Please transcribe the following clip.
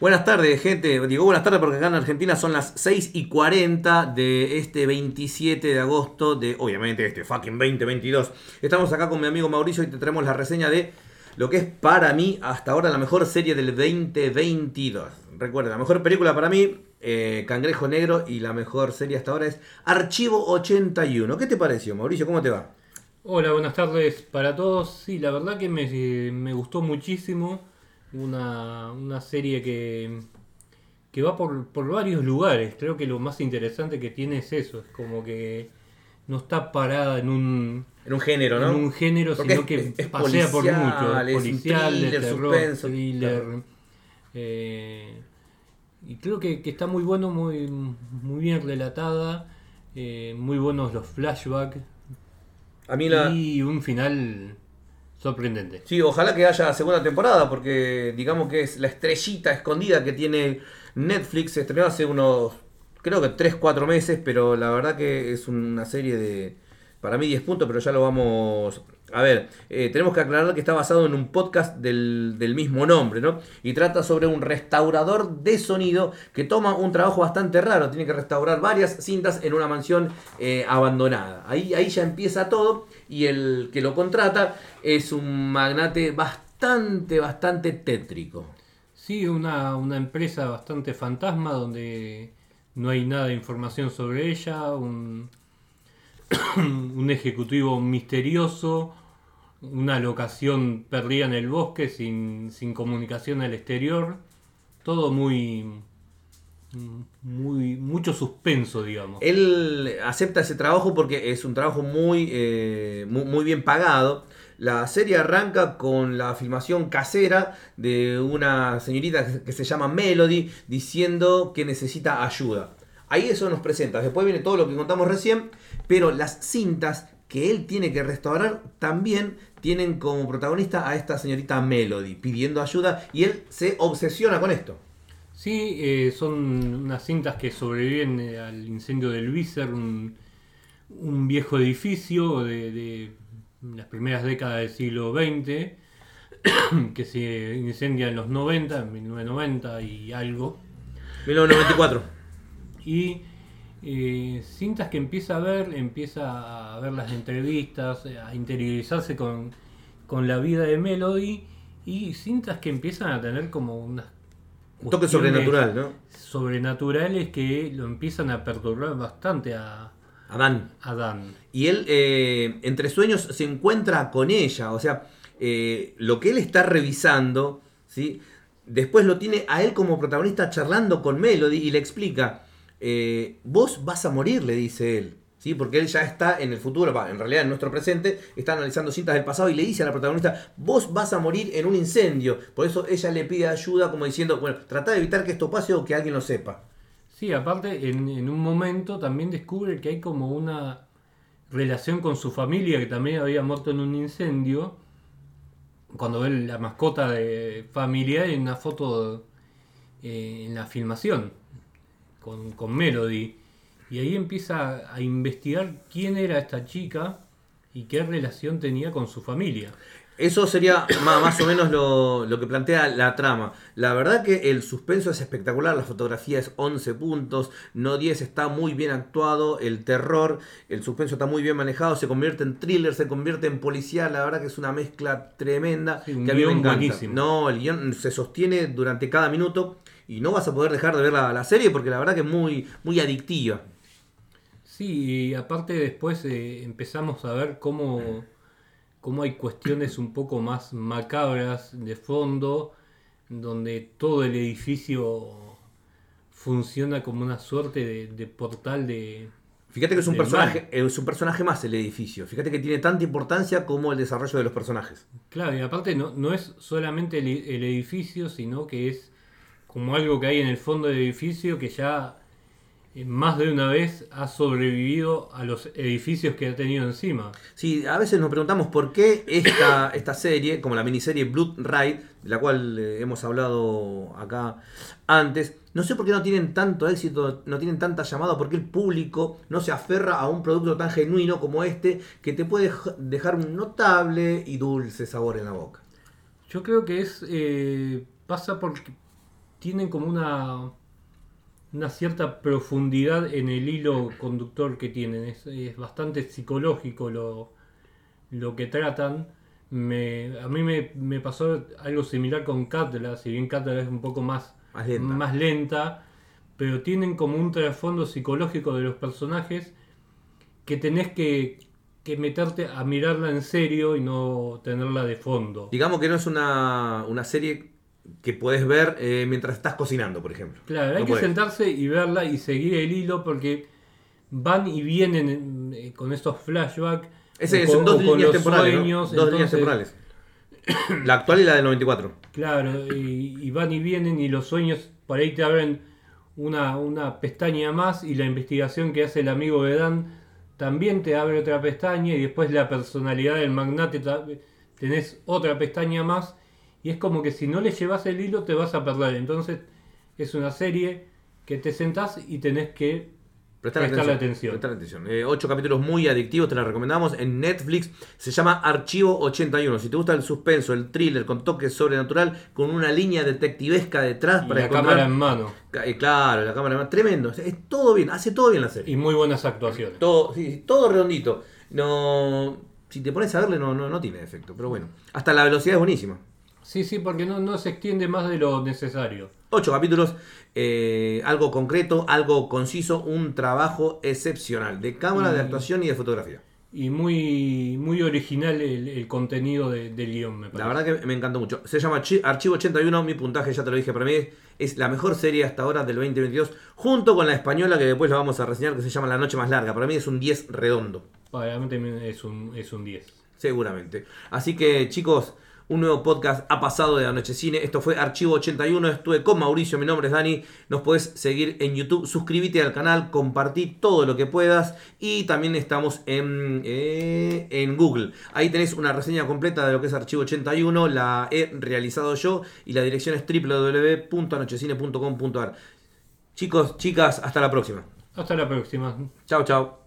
Buenas tardes, gente. Digo buenas tardes porque acá en Argentina son las 6 y 40 de este 27 de agosto de, obviamente, este fucking 2022. Estamos acá con mi amigo Mauricio y te traemos la reseña de lo que es para mí hasta ahora la mejor serie del 2022. Recuerda, la mejor película para mí, eh, Cangrejo Negro, y la mejor serie hasta ahora es Archivo 81. ¿Qué te pareció, Mauricio? ¿Cómo te va? Hola, buenas tardes para todos. Sí, la verdad que me, me gustó muchísimo una, una serie que, que va por, por, varios lugares. Creo que lo más interesante que tiene es eso, es como que no está parada en un, en un género, ¿no? En un género, sino que pasea por mucho. policial, thriller, de terror, suspenso, thriller. Eh, y creo que, que, está muy bueno, muy, muy bien relatada, eh, muy buenos los flashbacks. A mí la... Y un final sorprendente. Sí, ojalá que haya segunda temporada, porque digamos que es la estrellita escondida que tiene Netflix. Se estrenó hace unos, creo que 3-4 meses, pero la verdad que es una serie de, para mí 10 puntos, pero ya lo vamos a ver. Eh, tenemos que aclarar que está basado en un podcast del, mismo nombre, ¿no? Y trata sobre un restaurador de sonido que toma un trabajo bastante raro. Tiene que restaurar varias cintas en una mansión eh, abandonada. Ahí, ahí ya empieza todo y el que lo contrata es un magnate bastante, bastante tétrico. Sí, una, una empresa bastante fantasma donde no hay nada de información sobre ella, un, un ejecutivo misterioso, una locación perdida en el bosque sin, sin comunicación al exterior, todo muy, muy mucho suspenso, digamos. Él acepta ese trabajo porque es un trabajo muy, eh, muy, bien pagado. La serie arranca con la filmación casera de una señorita que se llama Melody diciendo que necesita ayuda. Ahí eso nos presenta. Después viene todo lo que contamos recién, pero las cintas que él tiene que restaurar también tienen como protagonista a esta señorita Melody pidiendo ayuda y él se obsesiona con esto. Sí, eh, son unas cintas que sobreviven eh, al incendio del Viser, un, viejo edificio de, las primeras décadas del siglo XX, que se incendia en los 90, en 1990 y algo. 1994. Y eh, cintas que empieza a ver, empieza a ver las entrevistas, a interiorizarse con, con la vida de Melody y cintas que empiezan a tener como unas un toque sobrenatural, ¿no? Sobrenaturales que lo empiezan a perturbar bastante a, Dan. A Dan. Y él, eh, entre sueños, se encuentra con ella. O sea, eh, lo que él está revisando, ¿sí? después lo tiene a él como protagonista charlando con Melody y le explica, eh, vos vas a morir, le dice él. Porque él ya está en el futuro, en realidad en nuestro presente, está analizando cintas del pasado y le dice a la protagonista, vos vas a morir en un incendio. Por eso ella le pide ayuda como diciendo, bueno, trata de evitar que esto pase o que alguien lo sepa. Sí, aparte en, un momento también descubre que hay como una relación con su familia que también había muerto en un incendio. Cuando ve la mascota de familia en una foto eh, en la filmación con, con Melody. Y ahí empieza a investigar quién era esta chica y qué relación tenía con su familia. Eso sería más, o menos lo, que plantea la trama. La verdad que el suspenso es espectacular, la fotografía es 11 puntos, no 10, está muy bien actuado, el terror, el suspenso está muy bien manejado, se convierte en thriller, se convierte en policial, la verdad que es una mezcla tremenda que a mí me encanta. No, el guion se sostiene durante cada minuto y no vas a poder dejar de ver la, la serie porque la verdad que es muy, muy adictiva. Sí, y aparte después eh, empezamos a ver cómo, cómo hay cuestiones un poco más macabras de fondo, donde todo el edificio funciona como una suerte de, portal de... Fíjate que es un, personaje, es un personaje más el edificio. Fíjate que tiene tanta importancia como el desarrollo de los personajes. Claro, y aparte no, no es solamente el, el edificio, sino que es como algo que hay en el fondo del edificio que ya más de una vez ha sobrevivido a los edificios que ha tenido encima. Sí, a veces nos preguntamos por qué esta, esta serie, como la miniserie Blood Ride, de la cual eh, hemos hablado acá antes, no sé por qué no tienen tanto éxito, no tienen tanta llamada, porque el público no se aferra a un producto tan genuino como este, que te puede dejar un notable y dulce sabor en la boca. Yo creo que es eh, pasa por, tienen como una, una cierta profundidad en el hilo conductor que tienen. Es, es bastante psicológico lo, lo que tratan. Me, a mí me, me pasó algo similar con Catla, si bien Catla es un poco más, Más lenta. más lenta, pero tienen como un trasfondo psicológico de los personajes que tenés que, que meterte a mirarla en serio y no tenerla de fondo. Digamos que no es una, una serie que puedes ver eh, mientras estás cocinando, por ejemplo. Claro, hay que sentarse y verla y seguir el hilo porque van y vienen eh, con estos flashbacks. Ese son dos líneas temporales. ¿no? Dos líneas entonces- temporales. La actual y la del 94. Claro, y, y van y vienen y los sueños por ahí te abren una, una pestaña más y la investigación que hace el amigo de Dan también te abre otra pestaña y después la personalidad del magnate tenés otra pestaña más y es como que si no le llevas el hilo te vas a perder. Entonces es una serie que te sentás y tenés que Prestar Prestarle atención. atención. Prestar atención. Eh, ocho capítulos muy adictivos, te la recomendamos en Netflix. Se llama Archivo 81. Si te gusta el suspenso, el thriller con toque sobrenatural, con una línea detectivesca detrás y para la encontrar- cámara en mano eh, Claro, la cámara en mano. Tremendo. Es, es todo bien, hace todo bien la serie. y muy buenas actuaciones. Todo, sí, todo redondito. No. Si te pones a verle, no, no, no tiene efecto. Pero bueno. Hasta la velocidad es buenísima. Sí, sí, porque no, no se extiende más de lo necesario. Ocho capítulos, eh, algo concreto, algo conciso, un trabajo excepcional de cámara, de actuación y de fotografía. Y muy, muy original el, el contenido de- del guion, me parece. La verdad que me encantó mucho. Se llama Chi- Archivo 81, mi puntaje ya te lo dije para mí. Es la mejor serie hasta ahora del 2022, junto con la española que después la vamos a reseñar, que se llama La Noche Más Larga. Para mí es un 10 redondo, Para mí es un, es un 10. seguramente. Así que chicos, un nuevo podcast ha pasado de Anoche Cine. Esto fue Archivo 81, estuve con Mauricio, mi nombre es Dani. Nos puedes seguir en YouTube, suscríbete al canal, compartí todo lo que puedas. Y también estamos en, eh, en Google. Ahí tenés una reseña completa de lo que es Archivo 81, la he realizado yo y la dirección es www.anochecine.com.ar. Chicos, chicas, hasta la próxima. Hasta la próxima. Chao, chao.